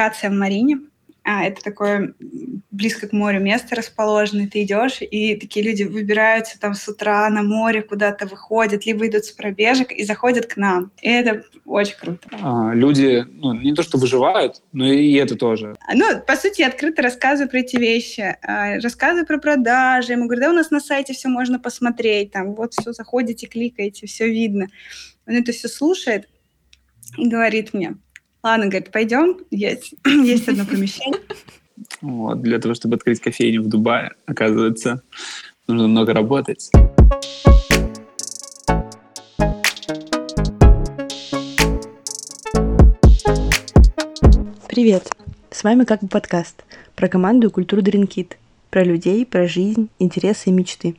локация в Марине. А, это такое близко к морю место расположено, ты идешь, и такие люди выбираются там с утра на море, куда-то выходят, либо идут с пробежек и заходят к нам. И это очень круто. А, люди ну, не то что выживают, но и это тоже. Ну, по сути, я открыто рассказываю про эти вещи. А, рассказываю про продажи. Ему говорю, да, у нас на сайте все можно посмотреть. Там вот все, заходите, кликаете, все видно. Он это все слушает и говорит мне, Ладно, говорит, пойдем, есть, есть одно помещение. Вот, для того, чтобы открыть кофейню в Дубае, оказывается, нужно много работать. Привет! С вами как бы подкаст про команду и культуру Дринкит, про людей, про жизнь, интересы и мечты.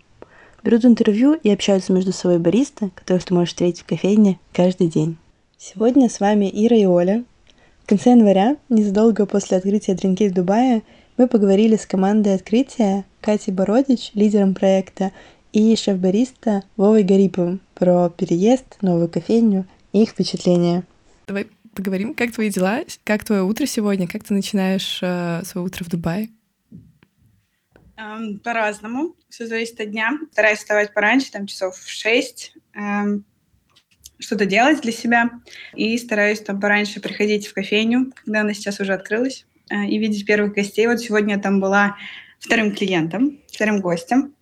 Берут интервью и общаются между собой баристы, которых ты можешь встретить в кофейне каждый день. Сегодня с вами Ира и Оля, в конце января, незадолго после открытия Дринки в Дубае, мы поговорили с командой открытия Катей Бородич, лидером проекта, и шеф-бариста Вовой Гариповым про переезд, новую кофейню и их впечатления. Давай поговорим, как твои дела, как твое утро сегодня, как ты начинаешь э, свое утро в Дубае? Эм, по-разному, все зависит от дня. Стараюсь вставать пораньше, там часов в шесть. Эм, что-то делать для себя. И стараюсь там пораньше приходить в кофейню, когда она сейчас уже открылась, э, и видеть первых гостей. Вот сегодня я там была вторым клиентом, вторым гостем.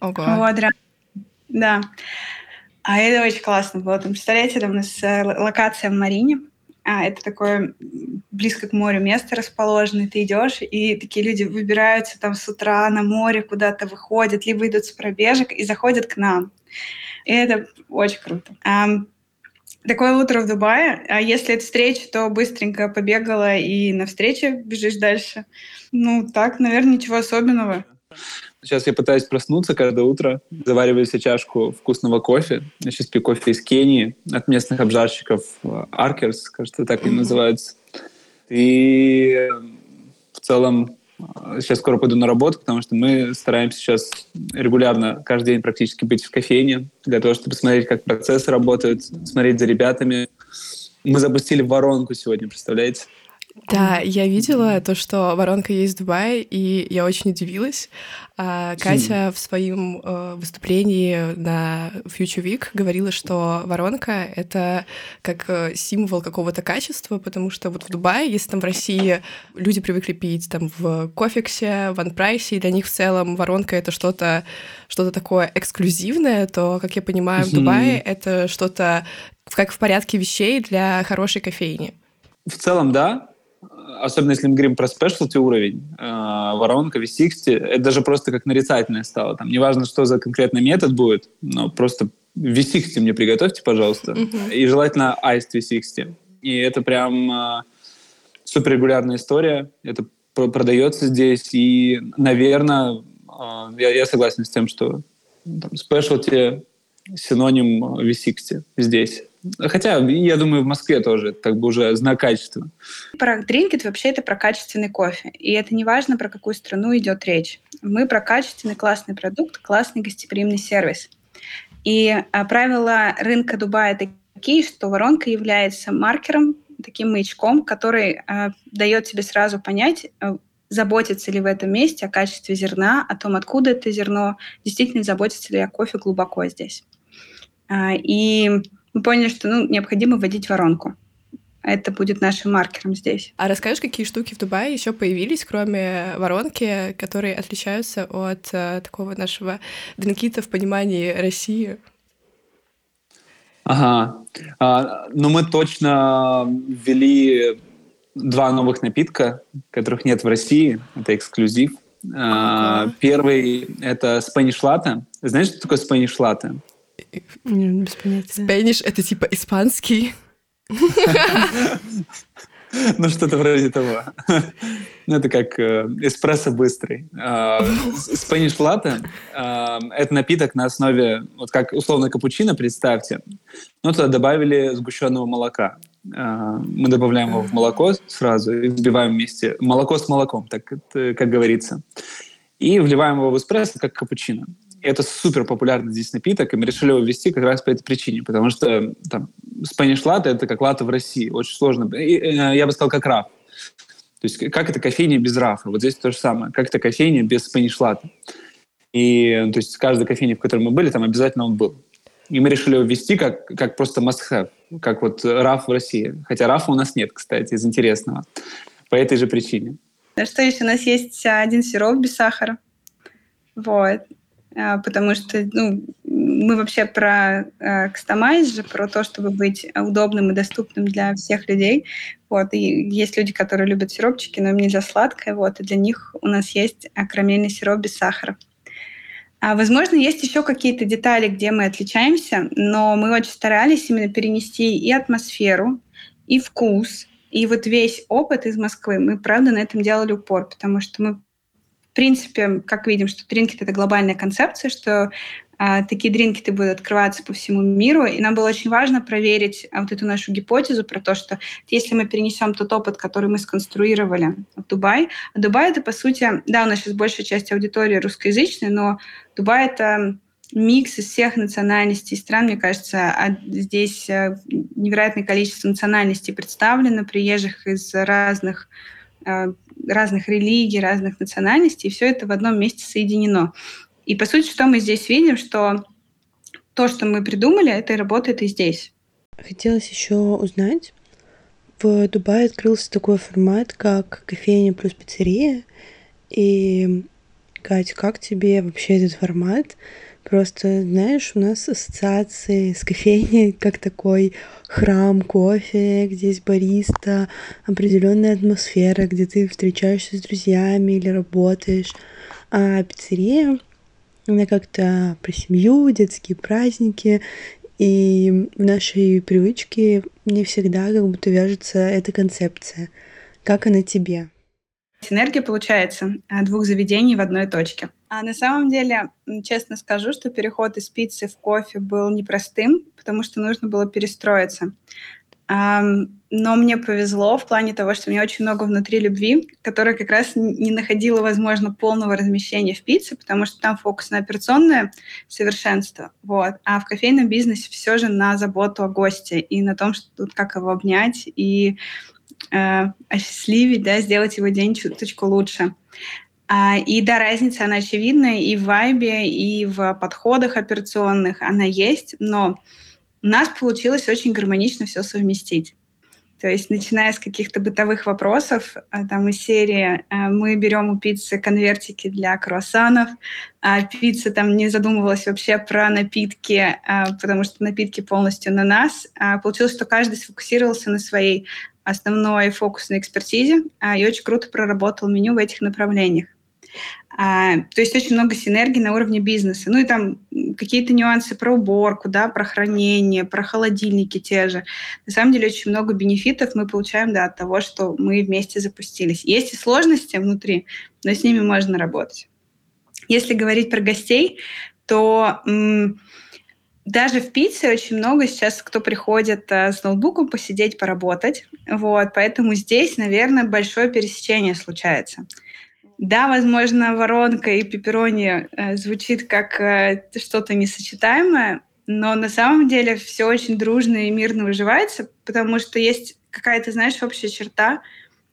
Ого. Вот, да. А это очень классно было. Там, представляете, там у нас э, локация в Марине. А, это такое близко к морю место расположено, ты идешь, и такие люди выбираются там с утра на море, куда-то выходят, либо идут с пробежек и заходят к нам. И это очень круто. Такое утро в Дубае. А если это встреча, то быстренько побегала и на встрече бежишь дальше. Ну, так, наверное, ничего особенного. Сейчас я пытаюсь проснуться каждое утро, завариваю себе чашку вкусного кофе. Я сейчас пью кофе из Кении от местных обжарщиков Аркерс, кажется, так они называются. И в целом Сейчас скоро пойду на работу, потому что мы стараемся сейчас регулярно, каждый день практически быть в кофейне, для того, чтобы смотреть, как процессы работают, смотреть за ребятами. Мы запустили воронку сегодня, представляете? Да, я видела то, что воронка есть в Дубае, и я очень удивилась. А Катя в своем э, выступлении на Future Week говорила, что воронка — это как э, символ какого-то качества, потому что вот в Дубае, если там в России люди привыкли пить там в кофексе, в анпрайсе, и для них в целом воронка — это что-то что такое эксклюзивное, то, как я понимаю, в Дубае это что-то как в порядке вещей для хорошей кофейни. В целом, да особенно если мы говорим про спешлти уровень, э, воронка, V60, это даже просто как нарицательное стало. Там неважно, что за конкретный метод будет, но просто V60 мне приготовьте, пожалуйста. Mm-hmm. И желательно Iced V60. И это прям э, суперрегулярная история. Это продается здесь. И, наверное, э, я, я согласен с тем, что там, спешлти синоним V60 здесь. Хотя, я думаю, в Москве тоже как бы уже знак качества. Про дринкет вообще это про качественный кофе. И это не важно, про какую страну идет речь. Мы про качественный классный продукт, классный гостеприимный сервис. И а, правила рынка Дубая такие, что воронка является маркером, таким маячком, который а, дает тебе сразу понять, а, заботится ли в этом месте о качестве зерна, о том, откуда это зерно, действительно заботится ли о кофе глубоко здесь. А, и мы поняли, что ну, необходимо вводить воронку. Это будет нашим маркером здесь. А расскажешь, какие штуки в Дубае еще появились, кроме воронки, которые отличаются от э, такого нашего дринкита в понимании России? Ага. А, ну, мы точно ввели два новых напитка, которых нет в России. Это эксклюзив. А, первый — это Spanish Latte. Знаешь, что такое Spanish Latte? Без понятия. Spanish — это типа испанский. Ну, что-то вроде того. Ну, это как э, эспрессо быстрый. Э, Spanish Latte э, это напиток на основе, вот как условно капучино, представьте. Но туда добавили сгущенного молока. Э, мы добавляем его в молоко сразу и взбиваем вместе. Молоко с молоком, так как говорится. И вливаем его в эспрессо, как капучино это супер популярный здесь напиток, и мы решили его ввести как раз по этой причине, потому что там Spanish Latte — это как латте в России, очень сложно. И, э, я бы сказал, как раф. То есть как это кофейня без рафа? Вот здесь то же самое. Как это кофейня без спанишлата? И то есть каждой кофейне, в которой мы были, там обязательно он был. И мы решили его ввести как, как просто must-have, как вот раф в России. Хотя рафа у нас нет, кстати, из интересного. По этой же причине. Что еще? У нас есть один сироп без сахара. Вот. А, потому что ну, мы вообще про э, кастомайз же, про то, чтобы быть удобным и доступным для всех людей. Вот. И есть люди, которые любят сиропчики, но им нельзя сладкое. Вот. И для них у нас есть карамельный сироп без сахара. А, возможно, есть еще какие-то детали, где мы отличаемся, но мы очень старались именно перенести и атмосферу, и вкус, и вот весь опыт из Москвы. Мы, правда, на этом делали упор, потому что мы принципе, как видим, что Drinkit — это глобальная концепция, что а, такие дринкеты будут открываться по всему миру, и нам было очень важно проверить а, вот эту нашу гипотезу про то, что если мы перенесем тот опыт, который мы сконструировали в Дубай, а Дубай — это, по сути, да, у нас сейчас большая часть аудитории русскоязычная, но Дубай — это микс из всех национальностей стран, мне кажется, а здесь э, невероятное количество национальностей представлено, приезжих из разных э, разных религий, разных национальностей, и все это в одном месте соединено. И по сути, что мы здесь видим, что то, что мы придумали, это работает и здесь. Хотелось еще узнать, в Дубае открылся такой формат, как кофейня плюс пиццерия. И, Катя, как тебе вообще этот формат? Просто, знаешь, у нас ассоциации с кофейней как такой храм кофе, где есть бариста, определенная атмосфера, где ты встречаешься с друзьями или работаешь. А пиццерия, она как-то про семью, детские праздники, и в нашей привычке не всегда как будто вяжется эта концепция. Как она тебе? Синергия получается двух заведений в одной точке. А на самом деле, честно скажу, что переход из пиццы в кофе был непростым, потому что нужно было перестроиться. Но мне повезло в плане того, что у меня очень много внутри любви, которая как раз не находила, возможно, полного размещения в пицце, потому что там фокус на операционное совершенство, вот. а в кофейном бизнесе все же на заботу о госте и на том, что как его обнять и э, осчастливить, да, сделать его день чуточку лучше. А, и да, разница, она очевидна и в вайбе, и в подходах операционных она есть, но у нас получилось очень гармонично все совместить. То есть, начиная с каких-то бытовых вопросов, а, там из серии а, мы берем у пиццы конвертики для круассанов, а пицца там не задумывалась вообще про напитки, потому что напитки полностью на нас. Получилось, что каждый сфокусировался на своей основной фокусной экспертизе и очень круто проработал меню в этих направлениях. А, то есть очень много синергии на уровне бизнеса. Ну и там какие-то нюансы про уборку, да, про хранение, про холодильники те же. На самом деле очень много бенефитов мы получаем да, от того, что мы вместе запустились. Есть и сложности внутри, но с ними можно работать. Если говорить про гостей, то м- даже в пицце очень много сейчас, кто приходит а, с ноутбуком посидеть, поработать. Вот, поэтому здесь, наверное, большое пересечение случается. Да, возможно, воронка и пепперони э, звучит как э, что-то несочетаемое, но на самом деле все очень дружно и мирно выживается, потому что есть какая-то, знаешь, общая черта.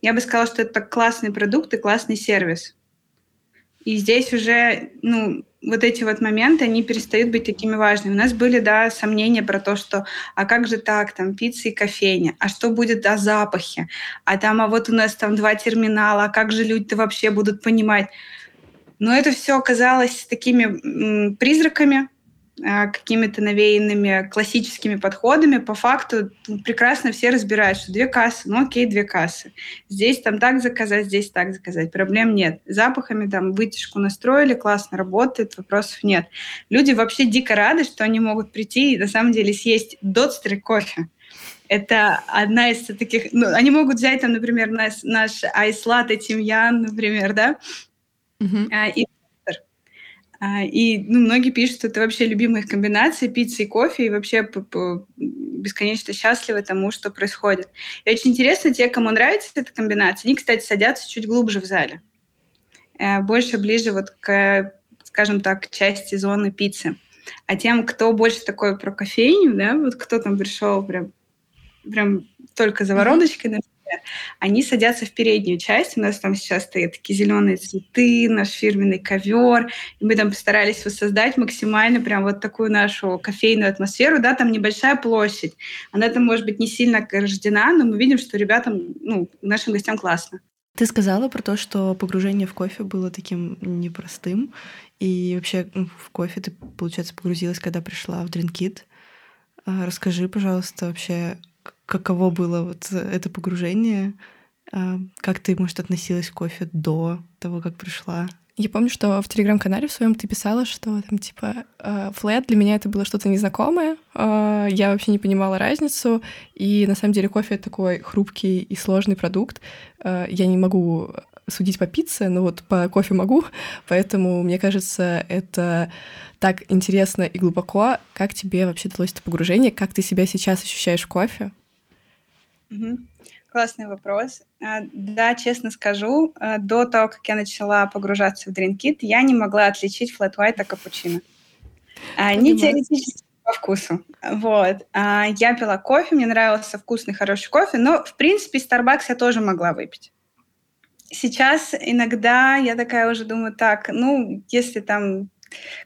Я бы сказала, что это классный продукт и классный сервис. И здесь уже, ну, вот эти вот моменты, они перестают быть такими важными. У нас были, да, сомнения про то, что а как же так, там, пицца и кофейня, а что будет о запахе, а там, а вот у нас там два терминала, а как же люди-то вообще будут понимать? Но это все оказалось такими призраками, какими-то навеянными классическими подходами, по факту прекрасно все разбирают, что две кассы, ну окей, две кассы. Здесь там так заказать, здесь так заказать. Проблем нет. Запахами там вытяжку настроили, классно работает, вопросов нет. Люди вообще дико рады, что они могут прийти и на самом деле съесть дотстер кофе. Это одна из таких... Ну, они могут взять там, например, наш, наш айс-латте тимьян, например, да, uh-huh. и и ну, многие пишут, что это вообще любимая их комбинация пиццы и кофе, и вообще бесконечно счастливы тому, что происходит. И очень интересно, те, кому нравится эта комбинация, они, кстати, садятся чуть глубже в зале. Э, больше ближе вот к, скажем так, части зоны пиццы. А тем, кто больше такой про кофейню, да, вот кто там пришел прям, прям только за вороночкой, они садятся в переднюю часть. У нас там сейчас стоят такие зеленые цветы, наш фирменный ковер. И мы там постарались воссоздать максимально прям вот такую нашу кофейную атмосферу. Да, там небольшая площадь. Она там, может быть, не сильно рождена, но мы видим, что ребятам, ну, нашим гостям классно. Ты сказала про то, что погружение в кофе было таким непростым. И вообще в кофе ты, получается, погрузилась, когда пришла в Drinkit. А, расскажи, пожалуйста, вообще, каково было вот это погружение? А, как ты, может, относилась к кофе до того, как пришла? Я помню, что в телеграм-канале в своем ты писала, что там типа флэт для меня это было что-то незнакомое. А, я вообще не понимала разницу. И на самом деле кофе это такой хрупкий и сложный продукт. Я не могу судить по пицце, но вот по кофе могу, поэтому мне кажется, это так интересно и глубоко. Как тебе вообще далось это погружение? Как ты себя сейчас ощущаешь в кофе? Угу. Классный вопрос. А, да, честно скажу, а, до того, как я начала погружаться в Drinkit, я не могла отличить flat white от капучино. А, не теоретически по вкусу. Вот. Я пила кофе, мне нравился вкусный, хороший кофе, но, в принципе, Starbucks я тоже могла выпить сейчас иногда я такая уже думаю, так, ну, если там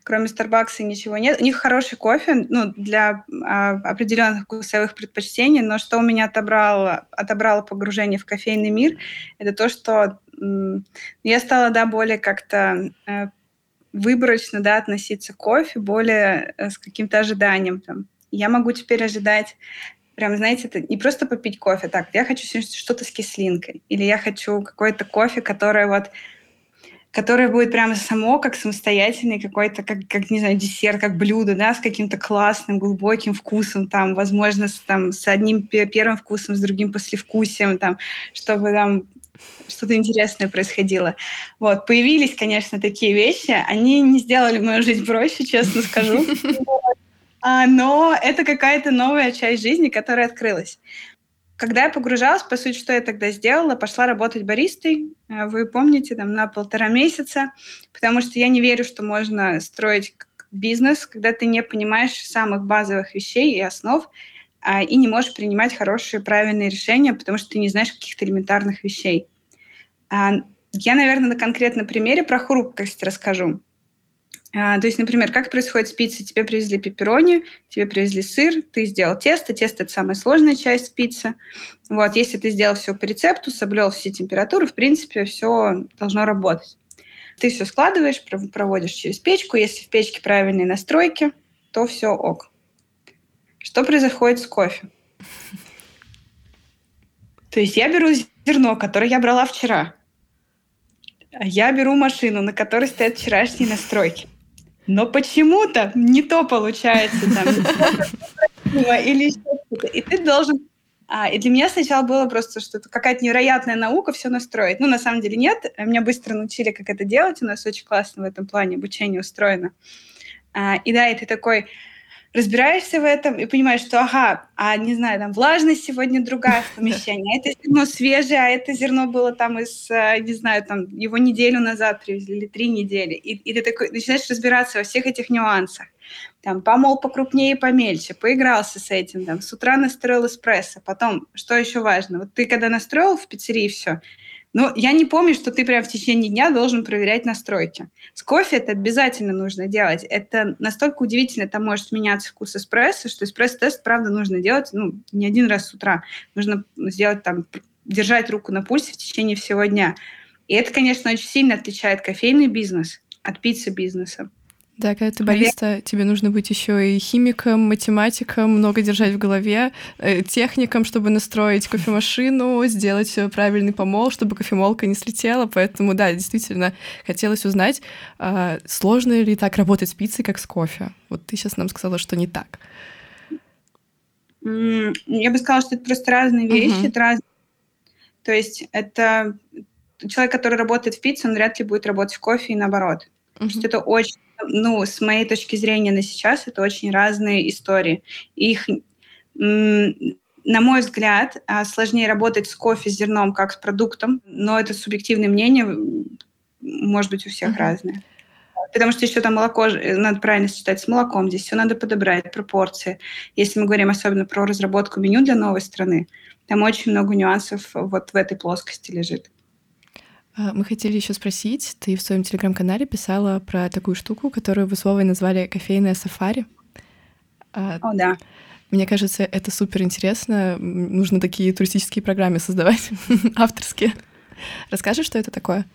кроме Starbucks ничего нет. У них хороший кофе, ну, для а, определенных вкусовых предпочтений, но что у меня отобрало, отобрало погружение в кофейный мир, это то, что м, я стала, да, более как-то э, выборочно, да, относиться к кофе, более э, с каким-то ожиданием, там. Я могу теперь ожидать прям, знаете, это не просто попить кофе, так, я хочу что-то с кислинкой, или я хочу какой-то кофе, которое вот которое будет прямо само, как самостоятельный какой-то, как, как, не знаю, десерт, как блюдо, да, с каким-то классным, глубоким вкусом, там, возможно, с, там, с одним первым вкусом, с другим послевкусием, там, чтобы там что-то интересное происходило. Вот, появились, конечно, такие вещи, они не сделали мою жизнь проще, честно скажу. А, но это какая-то новая часть жизни, которая открылась. Когда я погружалась, по сути, что я тогда сделала? Пошла работать баристой, э, вы помните, там, на полтора месяца, потому что я не верю, что можно строить бизнес, когда ты не понимаешь самых базовых вещей и основ, а, и не можешь принимать хорошие, правильные решения, потому что ты не знаешь каких-то элементарных вещей. А, я, наверное, на конкретном примере про хрупкость расскажу. А, то есть, например, как происходит с пиццей? Тебе привезли пепперони, тебе привезли сыр, ты сделал тесто. Тесто – это самая сложная часть пиццы. Вот, если ты сделал все по рецепту, соблюл все температуры, в принципе, все должно работать. Ты все складываешь, проводишь через печку. Если в печке правильные настройки, то все ок. Что происходит с кофе? То есть я беру зерно, которое я брала вчера. Я беру машину, на которой стоят вчерашние настройки но почему-то не то получается там, или что-то. И ты должен... А, и для меня сначала было просто, что это какая-то невероятная наука все настроить. Ну, на самом деле нет. Меня быстро научили, как это делать. У нас очень классно в этом плане обучение устроено. А, и да, и ты такой, разбираешься в этом и понимаешь, что, ага, а не знаю, там влажность сегодня другая в помещении, а это зерно свежее, а это зерно было там из, э, не знаю, там его неделю назад привезли или три недели. И, и ты такой начинаешь разбираться во всех этих нюансах. Там помол покрупнее и помельче, поигрался с этим, там, с утра настроил эспрессо. Потом, что еще важно, вот ты когда настроил в пиццерии все, ну, я не помню, что ты прям в течение дня должен проверять настройки. С кофе это обязательно нужно делать. Это настолько удивительно, там может меняться вкус эспрессо, что эспрессо-тест, правда, нужно делать, ну, не один раз с утра. Нужно сделать там, держать руку на пульсе в течение всего дня. И это, конечно, очень сильно отличает кофейный бизнес от пиццы-бизнеса. Да, когда ты бариста, тебе нужно быть еще и химиком, математиком, много держать в голове, э, техником, чтобы настроить кофемашину, сделать правильный помол, чтобы кофемолка не слетела. Поэтому, да, действительно, хотелось узнать, а, сложно ли так работать с пиццей, как с кофе. Вот ты сейчас нам сказала, что не так. Я бы сказала, что это просто разные вещи, uh-huh. это разные. То есть это человек, который работает в пицце, он вряд ли будет работать в кофе и наоборот. Uh-huh. То есть это очень ну, с моей точки зрения на сейчас, это очень разные истории. Их, на мой взгляд, а, сложнее работать с кофе, с зерном, как с продуктом, но это субъективное мнение, может быть, у всех uh-huh. разное. Потому что еще там молоко, э, надо правильно сочетать с молоком, здесь все надо подобрать, пропорции. Если мы говорим особенно про разработку меню для новой страны, Там очень много нюансов вот в этой плоскости лежит. А, мы хотели еще спросить, ты в своем телеграм-канале писала про такую штуку, которую вы с Вовой назвали кофейное сафари. А, О, да. Мне кажется, это супер интересно. Нужно такие туристические программы создавать, авторские. Расскажи, что это такое?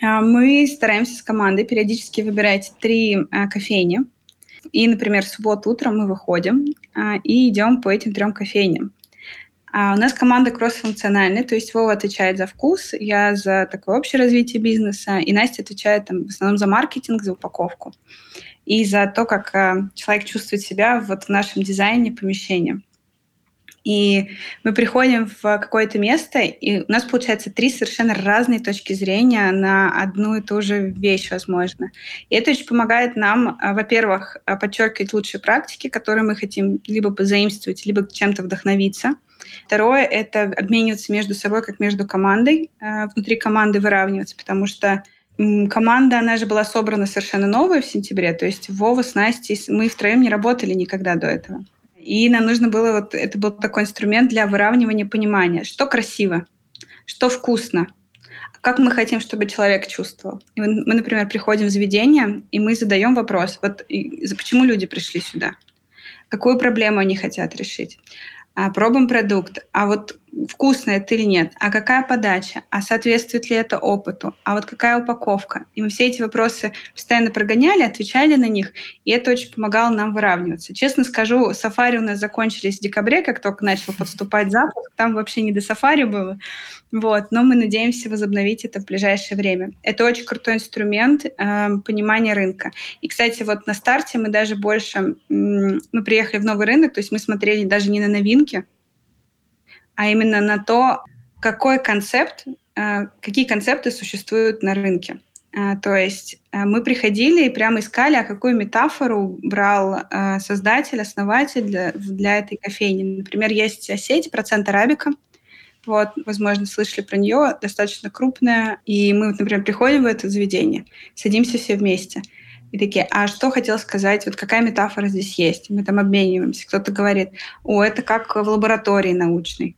А, мы стараемся с командой периодически выбирать три кофейни. И, например, в субботу утром мы выходим и идем по этим трем кофейням. А у нас команда кроссфункциональная, то есть Вова отвечает за вкус, я за такое общее развитие бизнеса, и Настя отвечает там, в основном за маркетинг, за упаковку и за то, как человек чувствует себя вот в нашем дизайне помещения. И мы приходим в какое-то место, и у нас получается три совершенно разные точки зрения на одну и ту же вещь, возможно. И это очень помогает нам, а, во-первых, а, подчеркивать лучшие практики, которые мы хотим либо позаимствовать, либо чем-то вдохновиться. Второе — это обмениваться между собой, как между командой, а, внутри команды выравниваться, потому что команда, она же была собрана совершенно новая в сентябре, то есть Вова с Настей, мы втроем не работали никогда до этого. И нам нужно было, вот это был такой инструмент для выравнивания понимания, что красиво, что вкусно, как мы хотим, чтобы человек чувствовал. И мы, например, приходим в заведение, и мы задаем вопрос, вот почему люди пришли сюда, какую проблему они хотят решить. А, пробуем продукт, а вот вкусно это или нет, а какая подача, а соответствует ли это опыту, а вот какая упаковка. И мы все эти вопросы постоянно прогоняли, отвечали на них, и это очень помогало нам выравниваться. Честно скажу, сафари у нас закончились в декабре, как только начал подступать запуск, там вообще не до сафари было, вот, но мы надеемся возобновить это в ближайшее время. Это очень крутой инструмент э, понимания рынка. И, кстати, вот на старте мы даже больше, э, мы приехали в новый рынок, то есть мы смотрели даже не на новинки, а именно на то, какой концепт, э, какие концепты существуют на рынке. Э, то есть э, мы приходили и прямо искали, а какую метафору брал создатель, основатель для, для этой кофейни. Например, есть сеть «Процент арабика», вот, возможно, слышали про нее, достаточно крупная. И мы, например, приходим в это заведение, садимся все вместе. И такие, а что хотел сказать, вот какая метафора здесь есть? Мы там обмениваемся. Кто-то говорит, о, это как в лаборатории научной.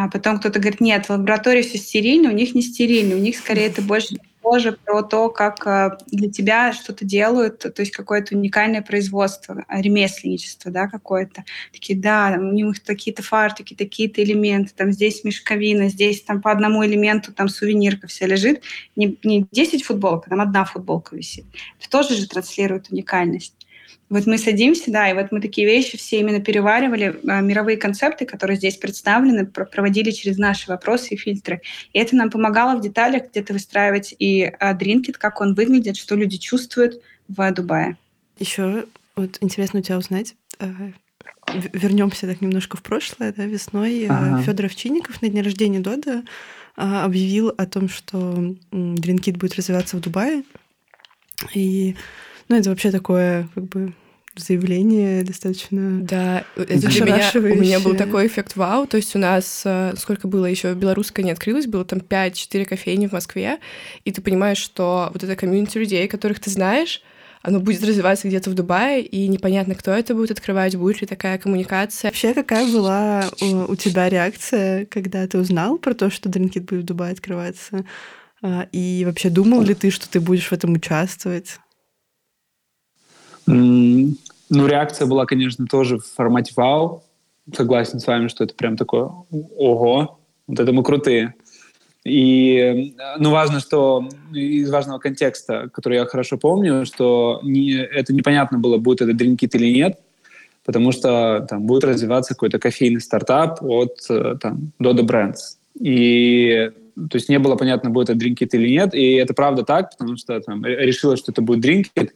А потом кто-то говорит, нет, в лаборатории все стерильно, у них не стерильно, у них скорее это больше тоже про то, как а, для тебя что-то делают, то есть какое-то уникальное производство, ремесленничество, да, какое-то. Такие, да, у них такие-то фартуки, такие-то элементы, там здесь мешковина, здесь там по одному элементу там сувенирка вся лежит. Не, не 10 футболок, а там одна футболка висит. Это тоже же транслирует уникальность. Вот мы садимся, да, и вот мы такие вещи все именно переваривали, а, мировые концепты, которые здесь представлены, проводили через наши вопросы и фильтры. И это нам помогало в деталях где-то выстраивать и дринкет, как он выглядит, что люди чувствуют в Дубае. Еще вот интересно у тебя узнать, э, вернемся так немножко в прошлое, да, весной э, ага. Федор Овчинников на день рождения Дода а, объявил о том, что Дринкит будет развиваться в Дубае. И ну, это вообще такое, как бы, заявление достаточно Да, это для меня, у меня был такой эффект вау. То есть у нас, э, сколько было еще, белорусская не открылась, было там 5-4 кофейни в Москве, и ты понимаешь, что вот это комьюнити людей, которых ты знаешь, оно будет развиваться где-то в Дубае, и непонятно, кто это будет открывать, будет ли такая коммуникация. Вообще, какая была у, у тебя реакция, когда ты узнал про то, что Дринкит будет в Дубае открываться? А, и вообще думал ли ты, что ты будешь в этом участвовать? Ну, реакция была, конечно, тоже в формате вау. Согласен с вами, что это прям такое ого, вот это мы крутые. И, ну, важно, что из важного контекста, который я хорошо помню, что не, это непонятно было, будет это дринкит или нет, потому что там будет развиваться какой-то кофейный стартап от там, Dodo Brands. И то есть не было понятно, будет это дринкит или нет, и это правда так, потому что там решилось, что это будет дринкит,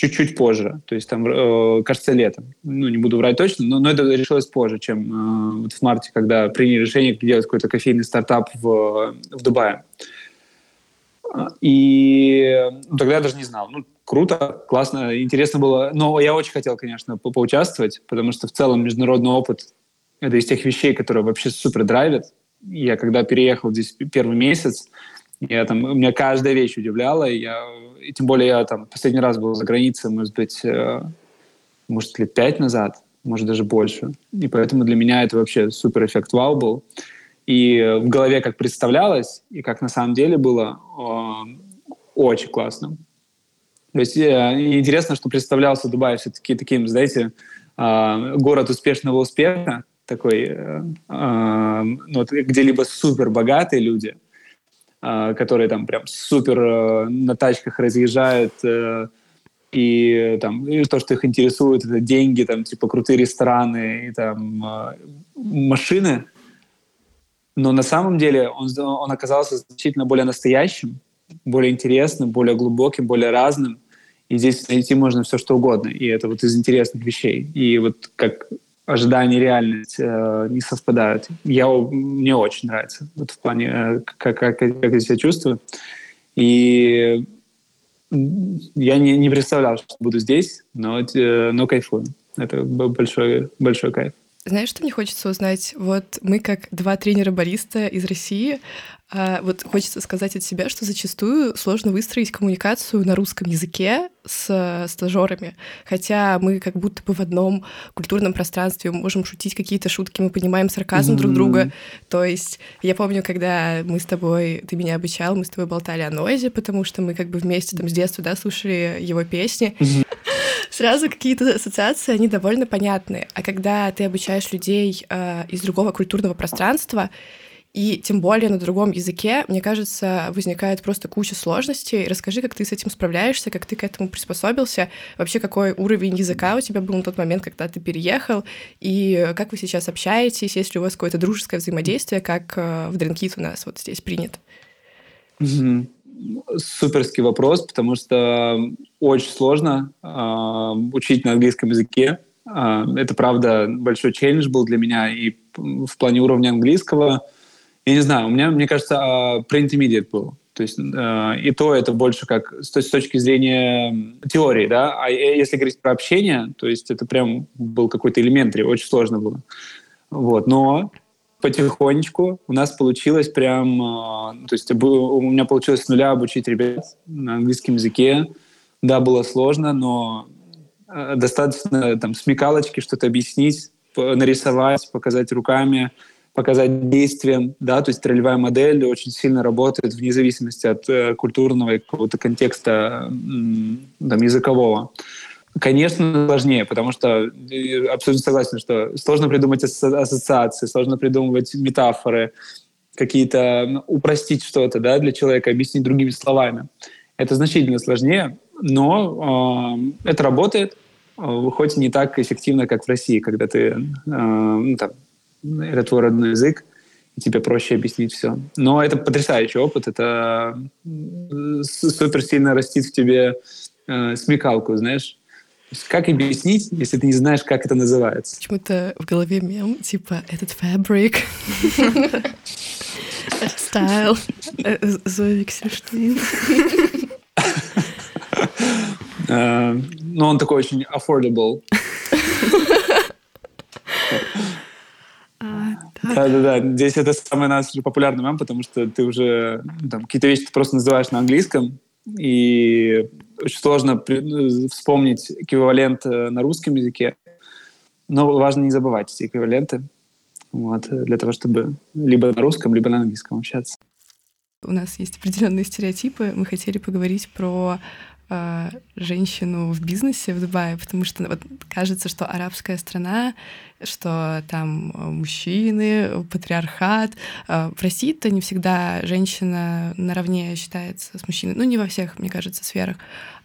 чуть-чуть позже, то есть там, э, кажется, летом. Ну, не буду врать точно, но, но это решилось позже, чем э, вот в марте, когда приняли решение делать какой-то кофейный стартап в, в Дубае. И ну, тогда я даже не знал. Ну, круто, классно, интересно было. Но я очень хотел, конечно, по поучаствовать, потому что в целом международный опыт — это из тех вещей, которые вообще супер драйвят. Я когда переехал здесь первый месяц, я там, меня каждая вещь удивляла, и, я, и тем более я там последний раз был за границей, может быть, э, может, лет пять назад. может, даже больше. И поэтому для меня это вообще супер эффект вау был. И в голове как представлялось, и как на самом деле было, э, очень классно. То есть э, интересно, что представлялся Дубай все-таки таким, знаете, э, город успешного успеха, такой, э, э, ну, где либо супер богатые люди, которые там прям супер э, на тачках разъезжают, э, и там и то, что их интересует, это деньги, там типа крутые рестораны и там э, машины. Но на самом деле он, он оказался значительно более настоящим, более интересным, более глубоким, более разным. И здесь найти можно все, что угодно. И это вот из интересных вещей. И вот как ожидания и реальность э, не совпадают. Я, мне очень нравится вот в плане, э, как, как, как я себя чувствую. И я не, не представлял, что буду здесь, но, э, но кайфую. Это большой, большой кайф. Знаешь, что мне хочется узнать? Вот мы как два тренера-бариста из России, а, вот хочется сказать от себя, что зачастую сложно выстроить коммуникацию на русском языке с стажерами, хотя мы как будто бы в одном культурном пространстве можем шутить какие-то шутки, мы понимаем сарказм mm-hmm. друг друга. То есть я помню, когда мы с тобой, ты меня обучал, мы с тобой болтали о Нойзе, потому что мы как бы вместе там с детства, да, слушали его песни. Mm-hmm сразу какие-то ассоциации, они довольно понятны. А когда ты обучаешь людей э, из другого культурного пространства, и тем более на другом языке, мне кажется, возникает просто куча сложностей. Расскажи, как ты с этим справляешься, как ты к этому приспособился, вообще какой уровень языка у тебя был на тот момент, когда ты переехал, и как вы сейчас общаетесь, если у вас какое-то дружеское взаимодействие, как э, в Дринкит у нас вот здесь принято. Mm-hmm суперский вопрос, потому что очень сложно э, учить на английском языке. Э, это, правда, большой челлендж был для меня и в плане уровня английского. Я не знаю, у меня, мне кажется, э, pre-intermediate был. То есть э, и то это больше как с, с точки зрения теории, да. А если говорить про общение, то есть это прям был какой-то элементарий, очень сложно было. Вот. Но потихонечку у нас получилось прям, а, то есть у меня получилось с нуля обучить ребят на английском языке. Да, было сложно, но а, достаточно там смекалочки что-то объяснить, нарисовать, показать руками, показать действием, да, то есть ролевая модель очень сильно работает вне зависимости от э, культурного какого-то контекста там, языкового. Конечно, сложнее, потому что абсолютно согласен, что сложно придумать ассоциации, сложно придумывать метафоры, какие-то упростить что-то да, для человека, объяснить другими словами. Это значительно сложнее, но э, это работает, э, хоть и не так эффективно, как в России, когда ты, э, ну, там, это твой родной язык, и тебе проще объяснить все. Но это потрясающий опыт, это супер сильно растит в тебе э, смекалку, знаешь, как объяснить, если ты не знаешь, как это называется? Почему-то в голове мем, типа, этот фабрик, стайл, Зоя Виксельштейн. Ну, он такой очень affordable. А, Да-да-да, здесь это самый наш популярный мем, потому что ты уже там, какие-то вещи ты просто называешь на английском, и очень сложно ну, вспомнить эквивалент э, на русском языке, но важно не забывать эти эквиваленты вот, для того, чтобы либо на русском, либо на английском общаться. У нас есть определенные стереотипы. Мы хотели поговорить про э, женщину в бизнесе в Дубае, потому что вот, кажется, что арабская страна, что там мужчины, патриархат. Э, в России-то не всегда женщина наравне считается с мужчиной. Ну, не во всех, мне кажется, сферах.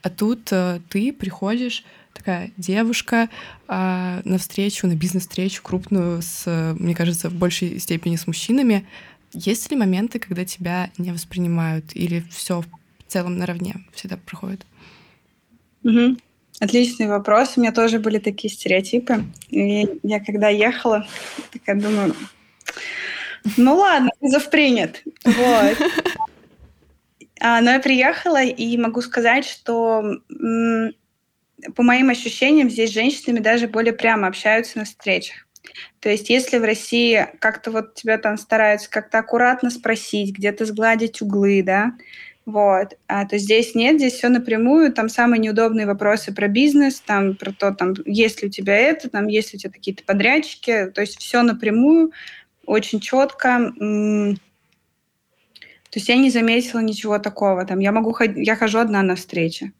А тут э, ты приходишь, такая девушка, э, на встречу, на бизнес-встречу крупную, с, мне кажется, в большей степени с мужчинами. Есть ли моменты, когда тебя не воспринимают или все в целом наравне всегда проходит? Угу. Отличный вопрос. У меня тоже были такие стереотипы. И я когда ехала, такая думаю, ну ладно, вызов принят. Вот. А, но я приехала и могу сказать, что по моим ощущениям здесь женщинами даже более прямо общаются на встречах. То есть если в России как-то вот тебя там стараются как-то аккуратно спросить, где-то сгладить углы, да, Вот. А то здесь нет, здесь все напрямую. Там самые неудобные вопросы про бизнес, там про то, там, есть ли у тебя это, там, есть ли у тебя какие-то подрядчики. То есть все напрямую, очень четко. То есть я не заметила ничего такого. Там я могу ходить, я хожу одна на встречи.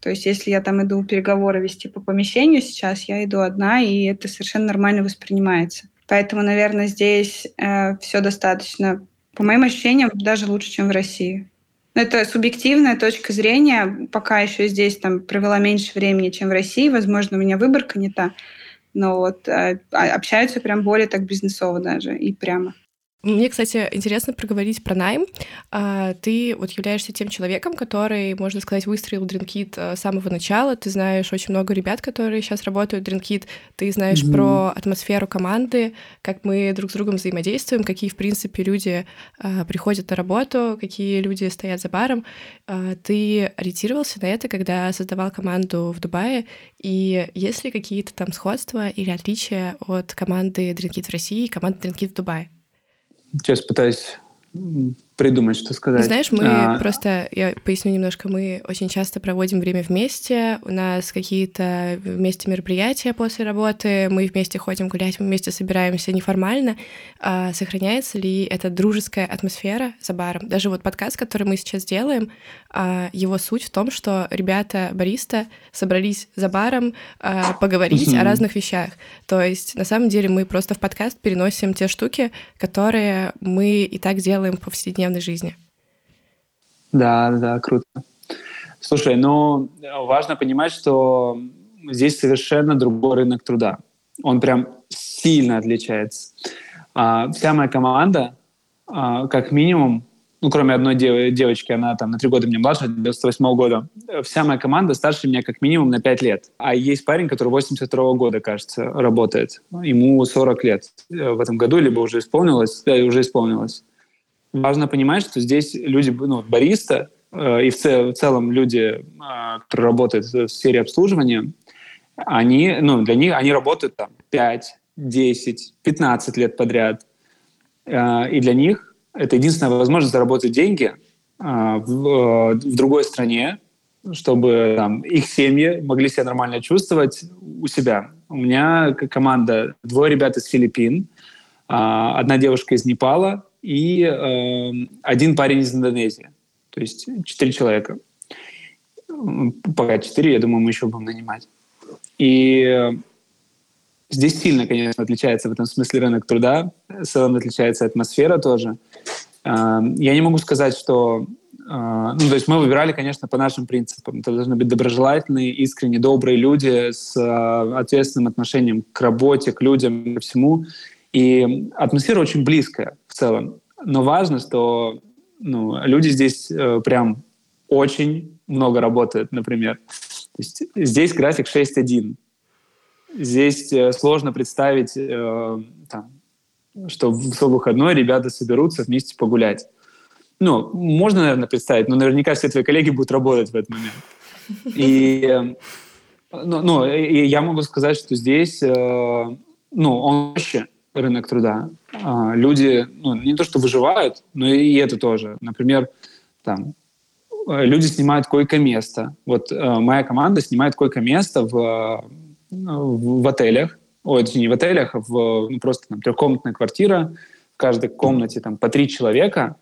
То есть если я там иду переговоры вести по помещению сейчас, я иду одна, и это совершенно нормально воспринимается. Поэтому, наверное, здесь э, все достаточно, по моим ощущениям, даже лучше, чем в России. Это субъективная точка зрения. Пока еще здесь там провела меньше времени, чем в России. Возможно, у меня выборка не та. Но вот э, общаются прям более так бизнесово даже и прямо. Мне, кстати, интересно проговорить про найм. А, ты вот являешься тем человеком, который, можно сказать, выстроил DreamKit э, с самого начала. Ты знаешь очень много ребят, которые сейчас работают в DreamKit. Ты знаешь mm-hmm. про атмосферу команды, как мы друг с другом взаимодействуем, какие, в принципе, люди а, приходят на работу, какие люди стоят за баром. А, ты ориентировался на это, когда создавал команду в Дубае? И есть ли какие-то там сходства или отличия от команды DreamKit в России и команды DreamKit в Дубае? Сейчас пытаюсь придумать, что сказать. Знаешь, мы а... просто, я поясню немножко, мы очень часто проводим время вместе, у нас какие-то вместе мероприятия после работы, мы вместе ходим гулять, мы вместе собираемся неформально. А сохраняется ли эта дружеская атмосфера за баром? Даже вот подкаст, который мы сейчас делаем, а, его суть в том, что ребята бариста собрались за баром а, поговорить о разных вещах. То есть, на самом деле, мы просто в подкаст переносим те штуки, которые мы и так делаем в повседневной жизни. Да, да, круто. Слушай, ну, важно понимать, что здесь совершенно другой рынок труда. Он прям сильно отличается. А, вся моя команда, а, как минимум, ну, кроме одной дев- девочки, она там на три года мне младше, 98 -го года, вся моя команда старше меня как минимум на 5 лет. А есть парень, который 82 -го года, кажется, работает. Ему 40 лет в этом году, либо уже исполнилось, да, уже исполнилось важно понимать, что здесь люди, ну, бариста э, и в, цел, в целом люди, э, которые работают в сфере обслуживания, они, ну, для них, они работают там 5, 10, 15 лет подряд. Э, и для них это единственная возможность заработать деньги э, в, э, в другой стране, чтобы там, их семьи могли себя нормально чувствовать у себя. У меня команда, двое ребят из Филиппин, э, одна девушка из Непала, и э, один парень из Индонезии. То есть четыре человека. Пока четыре, я думаю, мы еще будем нанимать. И здесь сильно, конечно, отличается в этом смысле рынок труда. В целом отличается атмосфера тоже. Э, я не могу сказать, что... Э, ну, то есть мы выбирали, конечно, по нашим принципам. Это должны быть доброжелательные, искренне добрые люди с э, ответственным отношением к работе, к людям, ко всему. И атмосфера очень близкая в целом. Но важно, что ну, люди здесь э, прям очень много работают, например. То есть здесь график 6.1. Здесь э, сложно представить, э, там, что в выходной ребята соберутся вместе погулять. Ну, можно, наверное, представить, но наверняка все твои коллеги будут работать в этот момент. И, э, ну, ну, я могу сказать, что здесь, э, ну, он проще, рынок труда. А, люди ну, не то что выживают, но и это тоже. Например, там, э, люди снимают койко-место. Вот э, моя команда снимает койко-место в, в, в отелях. Ой, не в отелях, а в ну, просто там, трехкомнатная квартира. В каждой комнате там, по три человека.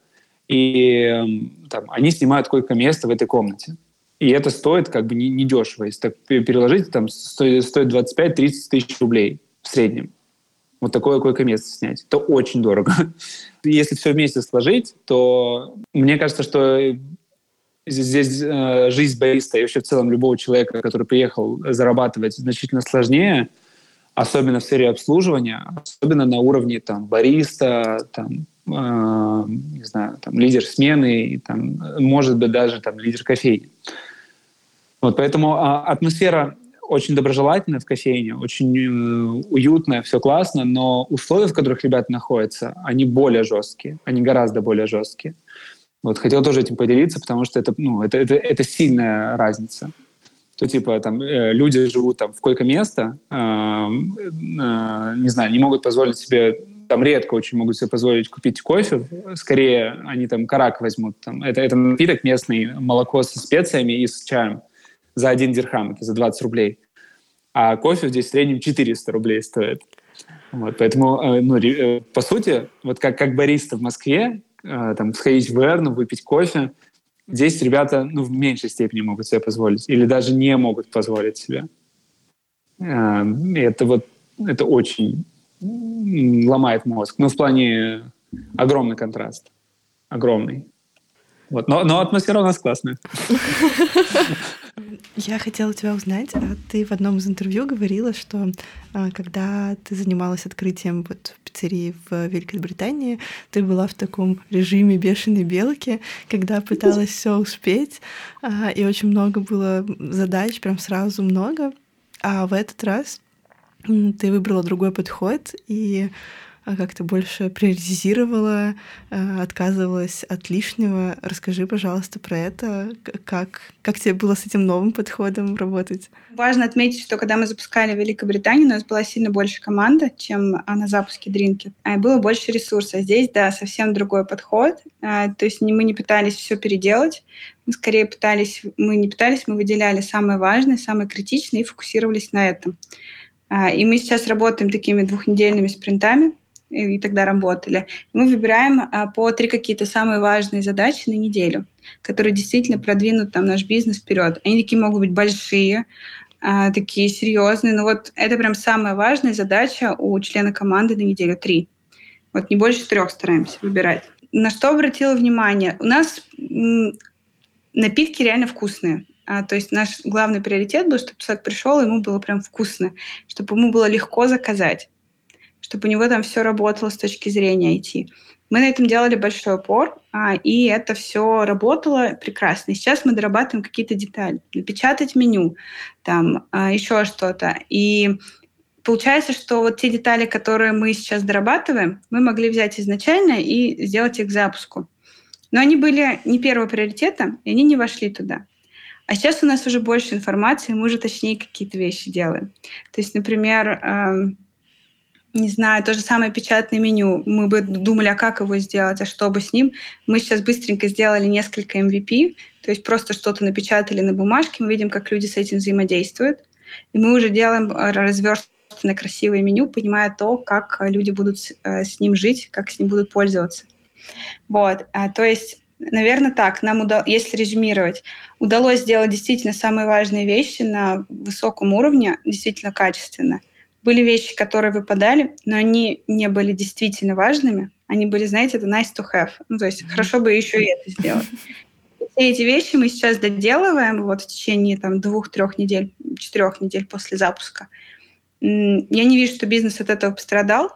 И там, они снимают койко-место в этой комнате. И это стоит как бы не, не. Если так переложить, там стоит, стоит 25-30 тысяч рублей в среднем вот такое койко-место снять. Это очень дорого. Если все вместе сложить, то мне кажется, что здесь э, жизнь бариста и вообще в целом любого человека, который приехал зарабатывать, значительно сложнее, особенно в сфере обслуживания, особенно на уровне там бариста, там, э, не знаю, там лидер смены, там, может быть даже там лидер кофейни. Вот поэтому а, атмосфера очень доброжелательная в кофейне, очень э, уютная, все классно, но условия, в которых ребята находятся, они более жесткие, они гораздо более жесткие. Вот хотел тоже этим поделиться, потому что это, ну, это, это, это сильная разница. То типа там э, люди живут там в койко место, э, э, не знаю, не могут позволить себе там редко очень могут себе позволить купить кофе. Скорее, они там карак возьмут. Там. Это, это напиток местный, молоко со специями и с чаем за один дирхам, это за 20 рублей. А кофе здесь в среднем 400 рублей стоит. Вот, поэтому, э, ну, э, по сути, вот как, как бариста в Москве, э, там, сходить в Эрну, выпить кофе, здесь ребята ну, в меньшей степени могут себе позволить или даже не могут позволить себе. Это вот это очень ломает мозг. Ну, в плане огромный контраст. Огромный. Вот. Но, но атмосфера у нас классная. Я хотела тебя узнать. А ты в одном из интервью говорила, что а, когда ты занималась открытием вот пиццерии в Великобритании, ты была в таком режиме бешеной белки, когда пыталась все успеть, а, и очень много было задач, прям сразу много. А в этот раз ты выбрала другой подход и как-то больше приоритизировала, э, отказывалась от лишнего. Расскажи, пожалуйста, про это. Как, как тебе было с этим новым подходом работать? Важно отметить, что когда мы запускали Великобританию, у нас была сильно больше команда, чем а, на запуске Дринки. А было больше ресурсов. Здесь, да, совсем другой подход. То есть мы не пытались все переделать, мы скорее пытались, мы не пытались, мы выделяли самое важное, самое критичное и фокусировались на этом. И мы сейчас работаем такими двухнедельными спринтами, и тогда работали. Мы выбираем а, по три какие-то самые важные задачи на неделю, которые действительно продвинут там наш бизнес вперед. Они такие могут быть большие, а, такие серьезные, но вот это прям самая важная задача у члена команды на неделю три. Вот не больше трех стараемся выбирать. На что обратила внимание? У нас напитки реально вкусные. А, то есть наш главный приоритет был, чтобы человек пришел, ему было прям вкусно, чтобы ему было легко заказать чтобы у него там все работало с точки зрения IT. Мы на этом делали большой упор, а, и это все работало прекрасно. И сейчас мы дорабатываем какие-то детали. Напечатать меню, там а, еще что-то. И получается, что вот те детали, которые мы сейчас дорабатываем, мы могли взять изначально и сделать их к запуску. Но они были не первого приоритета, и они не вошли туда. А сейчас у нас уже больше информации, мы уже точнее какие-то вещи делаем. То есть, например, не знаю, то же самое печатное меню. Мы бы думали, а как его сделать, а что бы с ним. Мы сейчас быстренько сделали несколько MVP, то есть просто что-то напечатали на бумажке, мы видим, как люди с этим взаимодействуют. И мы уже делаем э, разверстанное красивое меню, понимая то, как люди будут э, с ним жить, как с ним будут пользоваться. Вот, а, то есть Наверное, так. Нам, удалось, если резюмировать, удалось сделать действительно самые важные вещи на высоком уровне, действительно качественно. Были вещи, которые выпадали, но они не были действительно важными. Они были, знаете, это nice to have. Ну, то есть хорошо бы еще и это сделать. Все эти вещи мы сейчас доделываем вот в течение там, двух-трех недель, четырех недель после запуска. Я не вижу, что бизнес от этого пострадал,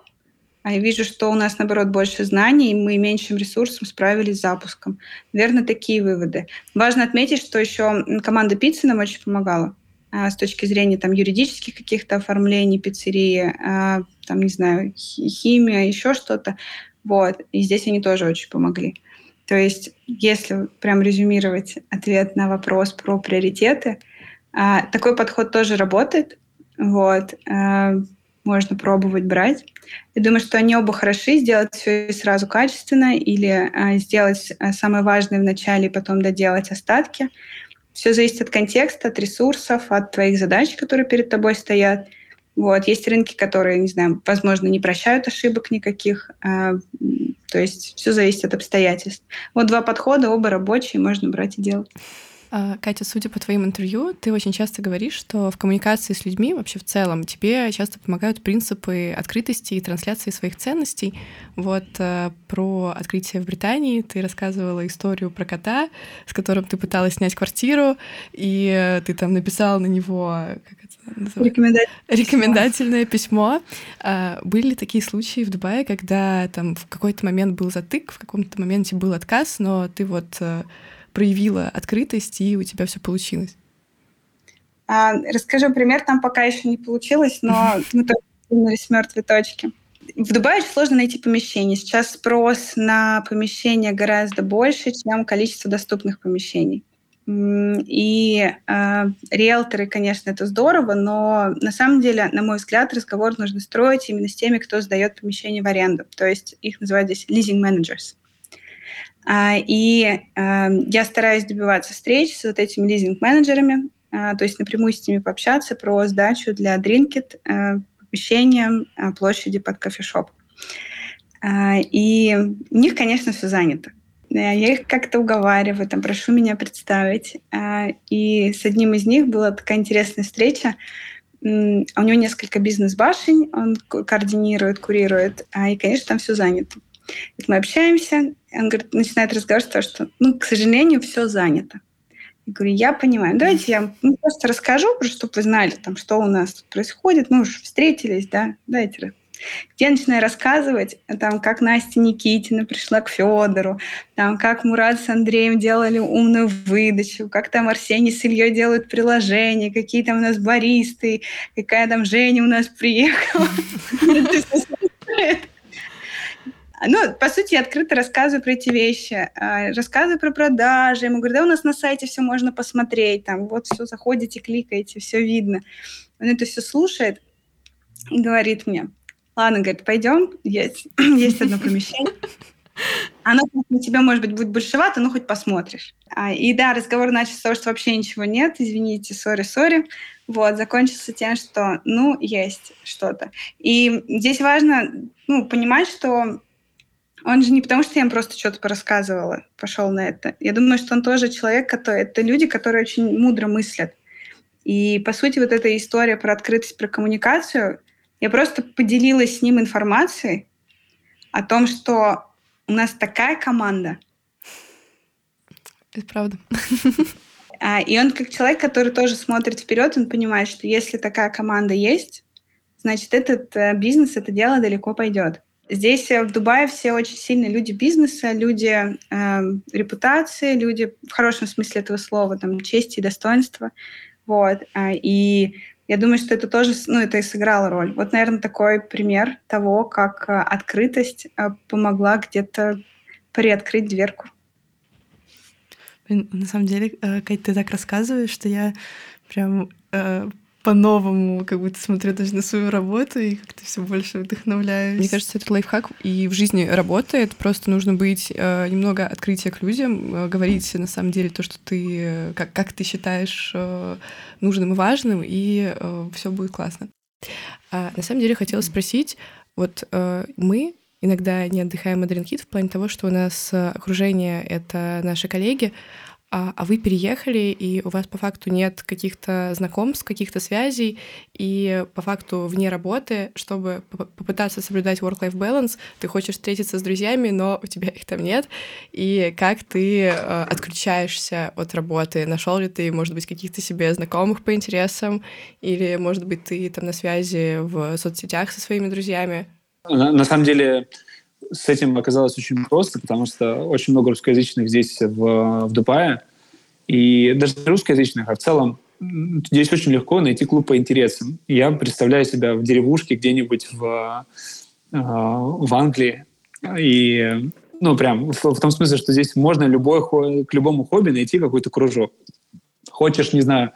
а я вижу, что у нас, наоборот, больше знаний, и мы меньшим ресурсом справились с запуском. Наверное, такие выводы. Важно отметить, что еще команда пиццы нам очень помогала. А, с точки зрения там юридических каких-то оформлений пиццерии, а, там, не знаю, химия, еще что-то. Вот. И здесь они тоже очень помогли. То есть, если прям резюмировать ответ на вопрос про приоритеты, а, такой подход тоже работает. Вот. Можно пробовать брать. Я думаю, что они оба хороши, сделать все сразу качественно или сделать самое важное в начале и потом доделать остатки. Все зависит от контекста, от ресурсов, от твоих задач, которые перед тобой стоят. Вот. Есть рынки, которые, не знаю, возможно, не прощают ошибок никаких. А, то есть все зависит от обстоятельств. Вот два подхода, оба рабочие, можно брать и делать. А, Катя, судя по твоим интервью, ты очень часто говоришь, что в коммуникации с людьми вообще в целом тебе часто помогают принципы открытости и трансляции своих ценностей. Вот э, про открытие в Британии ты рассказывала историю про кота, с которым ты пыталась снять квартиру, и ты там написала на него как это называется? Рекомендательное, рекомендательное письмо. А, были ли такие случаи в Дубае, когда там в какой-то момент был затык, в каком-то моменте был отказ, но ты вот э, проявила открытость, и у тебя все получилось? А, расскажу пример, там пока еще не получилось, но мы только двинулись с мертвой точки. В Дубае очень сложно найти помещение. Сейчас спрос на помещение гораздо больше, чем количество доступных помещений. И э, риэлторы, конечно, это здорово, но на самом деле, на мой взгляд, разговор нужно строить именно с теми, кто сдает помещение в аренду. То есть их называют здесь leasing managers. А, и э, я стараюсь добиваться встреч с вот этими лизинг-менеджерами, э, то есть напрямую с ними пообщаться про сдачу для Drinkit помещения площади под кофешоп. И у них, конечно, все занято. Я их как-то уговариваю, там, прошу меня представить. А, и с одним из них была такая интересная встреча. У него несколько бизнес-башень, он координирует, курирует, а, и, конечно, там все занято. Мы общаемся, он говорит, начинает разговор с того, что, ну, к сожалению, все занято. Я говорю, я понимаю. Давайте я ну, просто расскажу, чтобы вы знали, там, что у нас тут происходит. Мы уже встретились, да, давайте где я начинаю рассказывать, там, как Настя Никитина пришла к Федору, там, как Мурат с Андреем делали умную выдачу, как там Арсений с Ильей делают приложение, какие там у нас баристы, какая там Женя у нас приехала. Ну, по сути, я открыто рассказываю про эти вещи. А, рассказываю про продажи. Ему говорю, да, у нас на сайте все можно посмотреть. Там вот все, заходите, кликаете, все видно. Он это все слушает и говорит мне, Ладно, говорит, пойдем, есть, есть одно помещение. Оно на тебя, может быть, будет большевато, но хоть посмотришь. А, и да, разговор начался с того, что вообще ничего нет, извините, сори, сори. Вот, закончился тем, что, ну, есть что-то. И здесь важно, ну, понимать, что он же не потому, что я им просто что-то порассказывала, пошел на это. Я думаю, что он тоже человек, который... Это люди, которые очень мудро мыслят. И, по сути, вот эта история про открытость, про коммуникацию, я просто поделилась с ним информацией о том, что у нас такая команда. Это правда. А, и он как человек, который тоже смотрит вперед, он понимает, что если такая команда есть, значит, этот э, бизнес, это дело далеко пойдет. Здесь э, в Дубае все очень сильные люди бизнеса, люди э, репутации, люди в хорошем смысле этого слова, там, чести и достоинства. Вот. А, и я думаю, что это тоже, ну, это и сыграло роль. Вот, наверное, такой пример того, как э, открытость э, помогла где-то приоткрыть дверку. На самом деле, э, Кать, ты так рассказываешь, что я прям по-новому как будто смотрю даже на свою работу и как-то все больше вдохновляюсь. Мне кажется, это лайфхак и в жизни работает. Просто нужно быть э, немного открытия к людям, э, говорить на самом деле то, что ты, э, как, как ты считаешь э, нужным и важным, и э, все будет классно. А, на самом деле хотела спросить, вот э, мы иногда не отдыхаем от Дринкит в плане того, что у нас э, окружение — это наши коллеги, а, а вы переехали, и у вас по факту нет каких-то знакомств, каких-то связей, и по факту вне работы, чтобы попытаться соблюдать work-life balance, ты хочешь встретиться с друзьями, но у тебя их там нет, и как ты э, отключаешься от работы? Нашел ли ты, может быть, каких-то себе знакомых по интересам, или, может быть, ты там на связи в соцсетях со своими друзьями? На, на самом деле, с этим оказалось очень просто, потому что очень много русскоязычных здесь в, в Дубае, и даже русскоязычных, а в целом здесь очень легко найти клуб по интересам. Я представляю себя в деревушке где-нибудь в, э, в Англии, и ну прям в, в том смысле, что здесь можно любой, к любому хобби найти какой-то кружок. Хочешь, не знаю,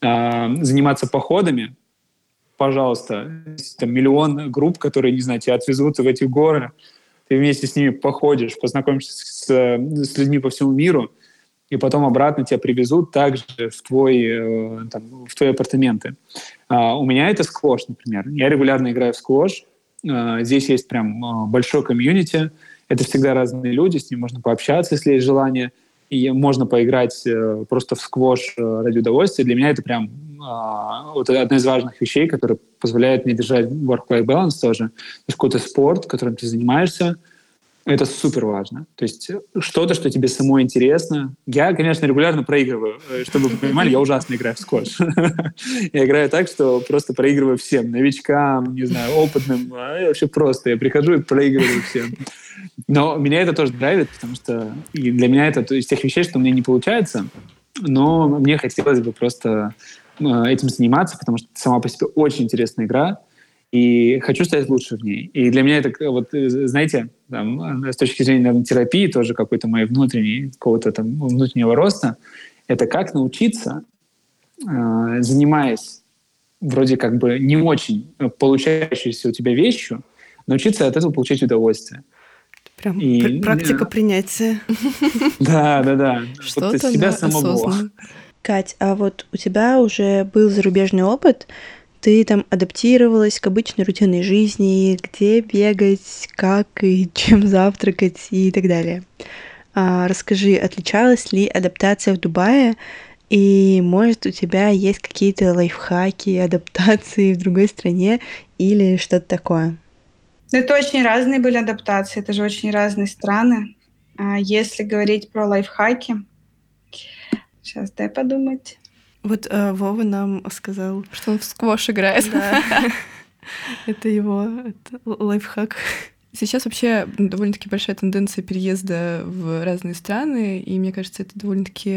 э, заниматься походами, пожалуйста, там миллион групп, которые, не знаю, тебя отвезут в эти горы, ты вместе с ними походишь, познакомишься с, с людьми по всему миру, и потом обратно тебя привезут также в, твой, э, там, в твои апартаменты. А, у меня это сквош, например. Я регулярно играю в сквош. А, здесь есть прям а, большой комьюнити. Это всегда разные люди, с ними можно пообщаться, если есть желание. И можно поиграть э, просто в сквош э, ради удовольствия. Для меня это прям вот одна из важных вещей, которая позволяет мне держать work-life balance тоже. То есть какой-то спорт, которым ты занимаешься, это супер важно. То есть что-то, что тебе самой интересно. Я, конечно, регулярно проигрываю. Э, чтобы вы понимали, я ужасно играю в скотч. Я играю так, что просто проигрываю всем. Новичкам, не знаю, опытным. А вообще просто. Я прихожу и проигрываю всем. Но меня это тоже драйвит, потому что для меня это из тех вещей, что у меня не получается. Но мне хотелось бы просто э, этим заниматься, потому что сама по себе очень интересная игра и хочу стать лучше в ней. И для меня это, вот, э, знаете, там, с точки зрения наверное, терапии, тоже какой-то моей внутренней, какого-то там внутреннего роста, Это как научиться, э, занимаясь вроде как бы не очень получающейся у тебя вещью, научиться от этого получать удовольствие. Прям и, практика принятия. Да, да, да. Что-то вот себя самого. Кать, а вот у тебя уже был зарубежный опыт, ты там адаптировалась к обычной рутинной жизни, где бегать, как и чем завтракать и так далее. А, расскажи, отличалась ли адаптация в Дубае, и может у тебя есть какие-то лайфхаки, адаптации в другой стране или что-то такое? Ну, это очень разные были адаптации, это же очень разные страны. А если говорить про лайфхаки, сейчас дай подумать. Вот э, Вова нам сказал, что он в сквош играет. Да. Это его лайфхак. Сейчас вообще довольно-таки большая тенденция переезда в разные страны, и мне кажется, это довольно-таки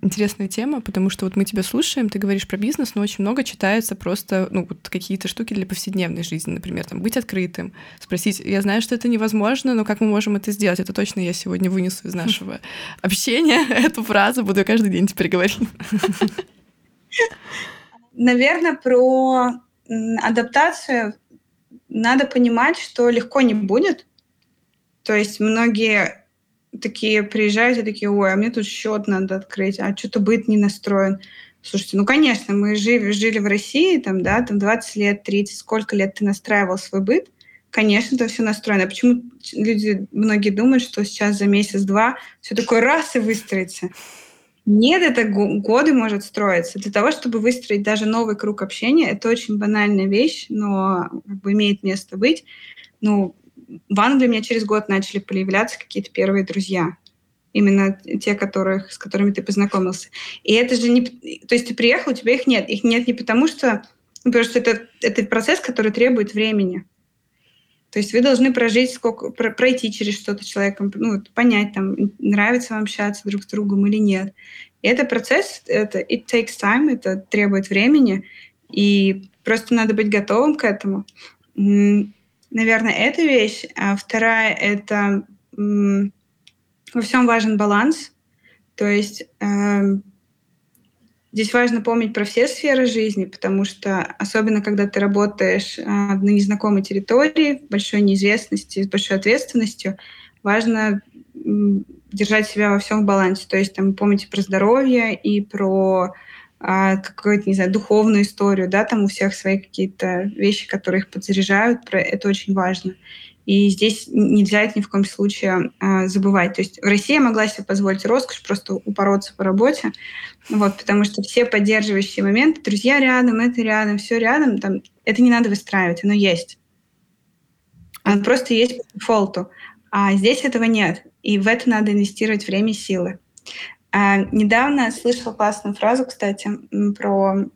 интересная тема, потому что вот мы тебя слушаем, ты говоришь про бизнес, но очень много читается просто, ну, вот какие-то штуки для повседневной жизни, например, там, быть открытым, спросить, я знаю, что это невозможно, но как мы можем это сделать? Это точно я сегодня вынесу из нашего общения эту фразу, буду каждый день теперь говорить. Наверное, про адаптацию надо понимать, что легко не будет. То есть многие такие приезжают и такие, ой, а мне тут счет надо открыть, а что-то быт не настроен. Слушайте, ну, конечно, мы жили, жили в России, там, да, там 20 лет, 30, сколько лет ты настраивал свой быт, конечно, это все настроено. Почему люди, многие думают, что сейчас за месяц-два все такое раз и выстроится? Нет, это годы может строиться. Для того, чтобы выстроить даже новый круг общения, это очень банальная вещь, но как бы имеет место быть. Ну, в Англии у меня через год начали появляться какие-то первые друзья. Именно те, которых, с которыми ты познакомился. И это же не... То есть ты приехал, у тебя их нет. Их нет не потому, что... Ну, потому что это, это процесс, который требует времени. То есть вы должны прожить, сколько, пройти через что-то человеком, ну, понять, там, нравится вам общаться друг с другом или нет. И это процесс, это it takes time, это требует времени, и просто надо быть готовым к этому. Наверное, эта вещь. А вторая — это во всем важен баланс. То есть эм, Здесь важно помнить про все сферы жизни, потому что особенно когда ты работаешь а, на незнакомой территории, в большой неизвестности, с большой ответственностью, важно держать себя во всем в балансе. То есть там помните про здоровье и про а, какую-то, не знаю, духовную историю, да, там у всех свои какие-то вещи, которые их подзаряжают, про это очень важно. И здесь нельзя это ни в коем случае а, забывать. То есть в России я могла себе позволить роскошь просто упороться по работе, вот, потому что все поддерживающие моменты, друзья рядом, это рядом, все рядом, там, это не надо выстраивать, оно есть. Оно просто есть по дефолту. А здесь этого нет. И в это надо инвестировать время и силы. А, недавно слышала классную фразу, кстати, про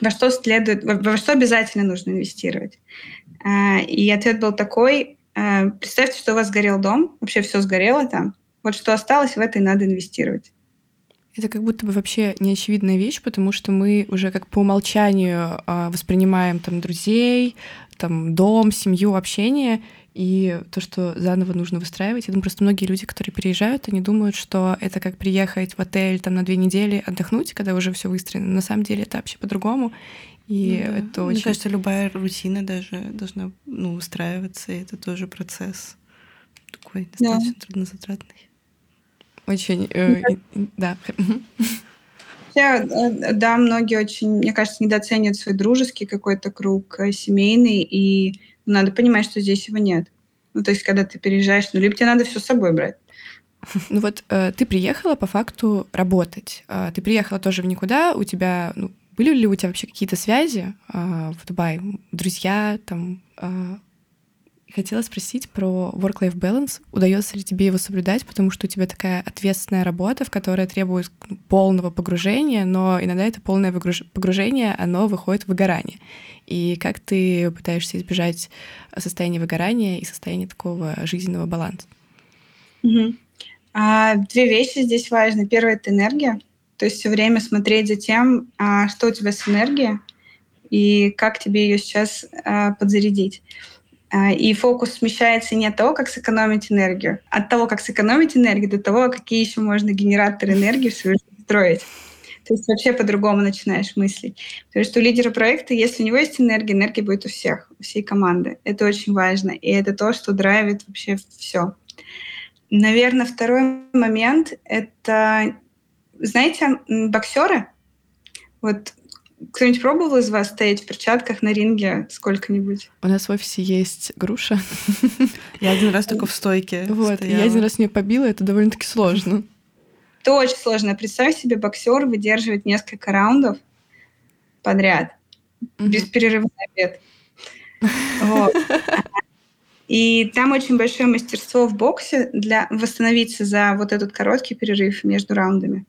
во что следует, во, во что обязательно нужно инвестировать. А, и ответ был такой, а, представьте, что у вас сгорел дом, вообще все сгорело там, вот что осталось, в это и надо инвестировать. Это как будто бы вообще неочевидная вещь, потому что мы уже как по умолчанию а, воспринимаем там друзей, там дом, семью, общение, и то, что заново нужно выстраивать. Я думаю, просто многие люди, которые переезжают, они думают, что это как приехать в отель там на две недели отдохнуть, когда уже все выстроено. На самом деле это вообще по-другому. И ну, да. это очень... Мне кажется, любая рутина даже должна ну, устраиваться, и это тоже процесс такой достаточно да. труднозатратный. Очень, э, да. Хотя, э, да, многие очень, мне кажется, недооценивают свой дружеский какой-то круг, э, семейный, и надо понимать, что здесь его нет. Ну, то есть, когда ты переезжаешь, ну, либо тебе надо все с собой брать. Ну вот э, ты приехала по факту работать. Э, ты приехала тоже в никуда, у тебя ну, были ли у тебя вообще какие-то связи э, в Дубае, друзья там? Э, хотела спросить про work-life balance. Удается ли тебе его соблюдать, потому что у тебя такая ответственная работа, в которой требует полного погружения, но иногда это полное погружение, оно выходит в выгорание. И как ты пытаешься избежать состояния выгорания и состояния такого жизненного баланса? Угу. А, две вещи здесь важны. Первое — это энергия. То есть все время смотреть за тем, а, что у тебя с энергией и как тебе ее сейчас а, подзарядить. А, и фокус смещается не от того, как сэкономить энергию, от того, как сэкономить энергию, до того, какие еще можно генераторы энергии в свою жизнь строить. То есть вообще по-другому начинаешь мыслить. Потому что у лидера проекта, если у него есть энергия, энергия будет у всех, у всей команды. Это очень важно. И это то, что драйвит вообще все. Наверное, второй момент — это, знаете, боксеры. Вот кто-нибудь пробовал из вас стоять в перчатках на ринге сколько-нибудь? У нас в офисе есть груша. Я один раз только в стойке Вот, я один раз не побила, это довольно-таки сложно. Это очень сложно. Представь себе, боксер выдерживает несколько раундов подряд, без перерыва на обед. И там очень большое мастерство в боксе для восстановиться за вот этот короткий перерыв между раундами.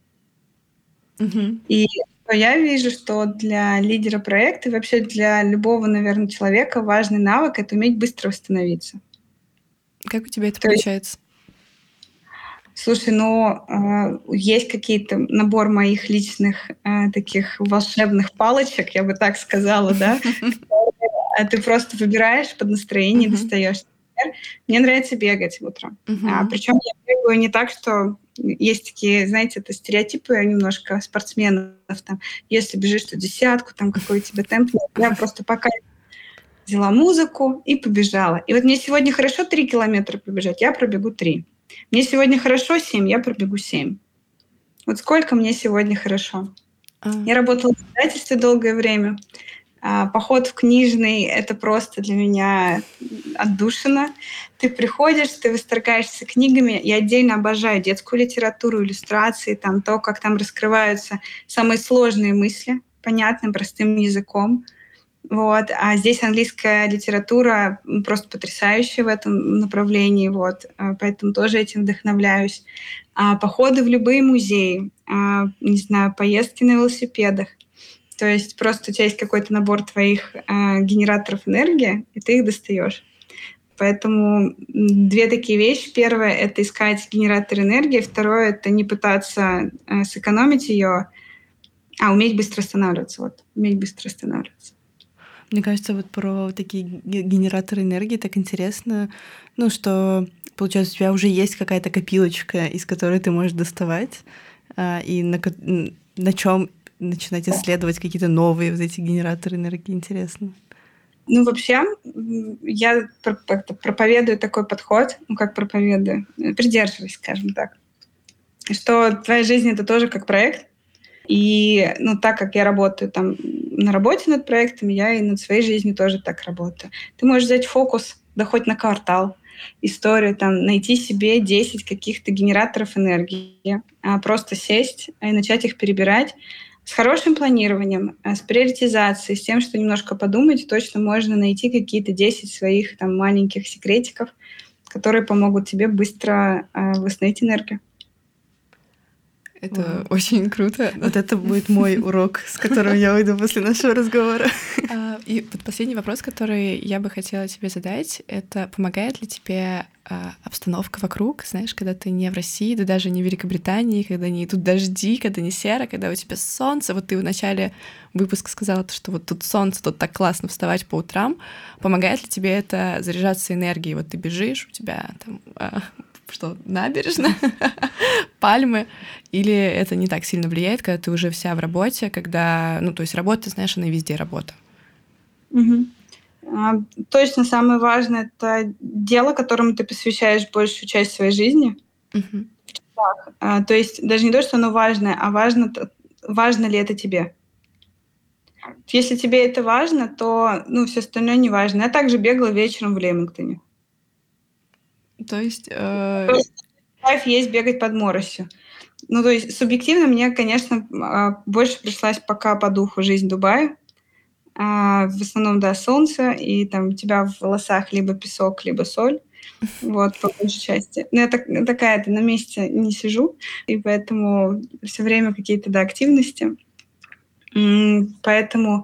И я вижу, что для лидера проекта и вообще для любого, наверное, человека важный навык — это уметь быстро восстановиться. Как у тебя это То получается? Слушай, ну, э, есть какие-то набор моих личных э, таких волшебных палочек, я бы так сказала, да, ты просто выбираешь под настроение, достаешь. Мне нравится бегать утром. А, причем я бегаю не так, что есть такие, знаете, это стереотипы немножко спортсменов. Там, если бежишь то десятку, там какой у тебя темп. Я просто пока взяла музыку и побежала. И вот мне сегодня хорошо 3 километра пробежать, я пробегу 3. Мне сегодня хорошо 7, я пробегу 7. Вот сколько мне сегодня хорошо. А. Я работала в издательстве долгое время. А, поход в книжный — это просто для меня отдушина. Ты приходишь, ты восторгаешься книгами. Я отдельно обожаю детскую литературу, иллюстрации, там, то, как там раскрываются самые сложные мысли понятным, простым языком. Вот. А здесь английская литература просто потрясающая в этом направлении. Вот. А, поэтому тоже этим вдохновляюсь. А походы в любые музеи, не знаю, поездки на велосипедах. То есть просто у тебя есть какой-то набор твоих а, генераторов энергии, и ты их достаешь. Поэтому две такие вещи. Первое — это искать генератор энергии. Второе — это не пытаться э, сэкономить ее, а уметь быстро останавливаться. Вот, уметь быстро останавливаться. Мне кажется, вот про такие генераторы энергии так интересно, ну, что, получается, у тебя уже есть какая-то копилочка, из которой ты можешь доставать, а, и на, на чем начинать исследовать какие-то новые вот эти генераторы энергии, интересно. Ну, вообще, я проповедую такой подход, ну, как проповедую, придерживаюсь, скажем так, что твоя жизнь — это тоже как проект, и, ну, так как я работаю там на работе над проектами, я и над своей жизнью тоже так работаю. Ты можешь взять фокус, да хоть на квартал, историю, там, найти себе 10 каких-то генераторов энергии, а просто сесть и начать их перебирать, с хорошим планированием, с приоритизацией, с тем, что немножко подумать, точно можно найти какие-то 10 своих там маленьких секретиков, которые помогут тебе быстро э, восстановить энергию. Это Вау. очень круто. Вот это будет мой урок, с которым я уйду после нашего разговора. А, и вот последний вопрос, который я бы хотела тебе задать, это помогает ли тебе а, обстановка вокруг, знаешь, когда ты не в России, да даже не в Великобритании, когда не идут дожди, когда не серо, когда у тебя солнце. Вот ты в начале выпуска сказала, что вот тут солнце, тут так классно вставать по утрам. Помогает ли тебе это заряжаться энергией? Вот ты бежишь, у тебя там а, что, набережная, пальмы, или это не так сильно влияет, когда ты уже вся в работе, когда, ну, то есть работа, знаешь, она везде работа. Угу. А, точно самое важное — это дело, которому ты посвящаешь большую часть своей жизни. Угу. А, то есть даже не то, что оно важное, а важно, важно ли это тебе. Если тебе это важно, то ну, все остальное не важно. Я также бегала вечером в Лемингтоне. То есть... Э... Есть бегать под моросью. Ну, то есть субъективно мне, конечно, а, больше пришлась пока по духу жизнь Дубая. А, в основном, да, солнце, и там у тебя в волосах либо песок, либо соль. Вот, по большей части. Но я так, такая-то на месте не сижу, и поэтому все время какие-то, да, активности. Поэтому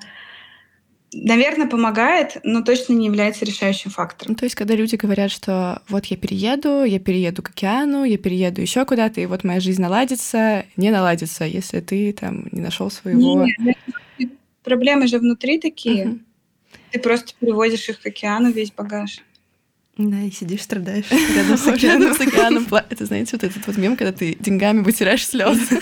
Наверное, помогает, но точно не является решающим фактором. Ну, то есть, когда люди говорят, что вот я перееду, я перееду к океану, я перееду еще куда-то, и вот моя жизнь наладится, не наладится, если ты там не нашел своего. Нет, проблемы же внутри такие. Угу. Ты просто перевозишь их к океану, весь багаж. Да, и сидишь, страдаешь рядом с океаном. с океаном. Это, знаете, вот этот вот мем, когда ты деньгами вытираешь слезы.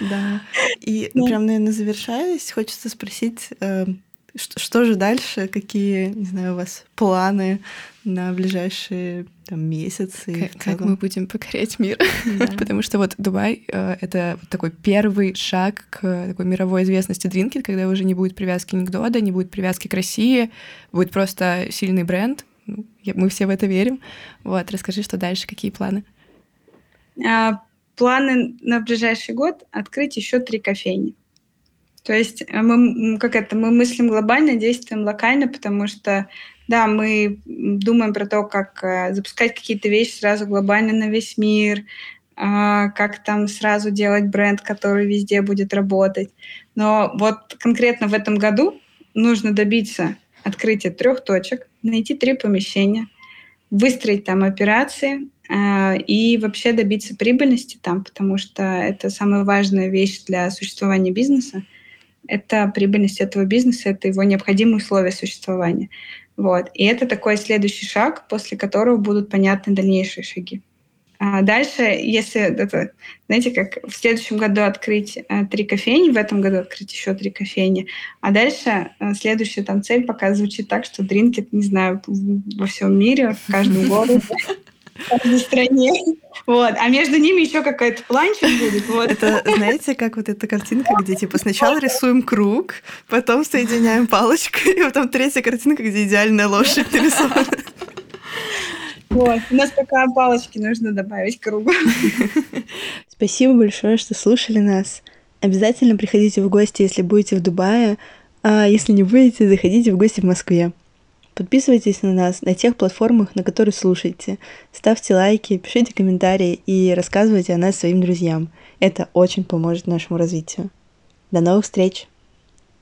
Да. И прям, наверное, завершаясь, хочется спросить, э, что же дальше? Какие, не знаю, у вас планы на ближайшие там, месяцы? Как, как мы будем покорять мир? Да. Потому что вот Дубай э, — это такой первый шаг к такой мировой известности Drinkit, когда уже не будет привязки ни к Дода, не будет привязки к России, будет просто сильный бренд. Ну, мы все в это верим. Вот, расскажи, что дальше, какие планы? А, планы на ближайший год — открыть еще три кофейни. То есть э, мы, как это, мы мыслим глобально, действуем локально, потому что, да, мы думаем про то, как э, запускать какие-то вещи сразу глобально на весь мир, а, как там сразу делать бренд, который везде будет работать. Но вот конкретно в этом году нужно добиться открытия трех точек, найти три помещения, выстроить там операции, и вообще добиться прибыльности там, потому что это самая важная вещь для существования бизнеса это прибыльность этого бизнеса, это его необходимые условия существования. Вот. И это такой следующий шаг, после которого будут понятны дальнейшие шаги. А дальше, если это, знаете, как в следующем году открыть э, три кофейни, в этом году открыть еще три кофейни, а дальше э, следующая там цель пока звучит так, что дринкет, не знаю, во всем мире, в каждом городе каждой стране. Вот. А между ними еще какой-то планчик будет. Вот. Это, знаете, как вот эта картинка, где типа сначала рисуем круг, потом соединяем палочкой, и потом третья картинка, где идеальная лошадь нарисована. Вот. У нас пока палочки нужно добавить к кругу. Спасибо большое, что слушали нас. Обязательно приходите в гости, если будете в Дубае, а если не будете, заходите в гости в Москве. Подписывайтесь на нас на тех платформах, на которых слушаете. Ставьте лайки, пишите комментарии и рассказывайте о нас своим друзьям. Это очень поможет нашему развитию. До новых встреч!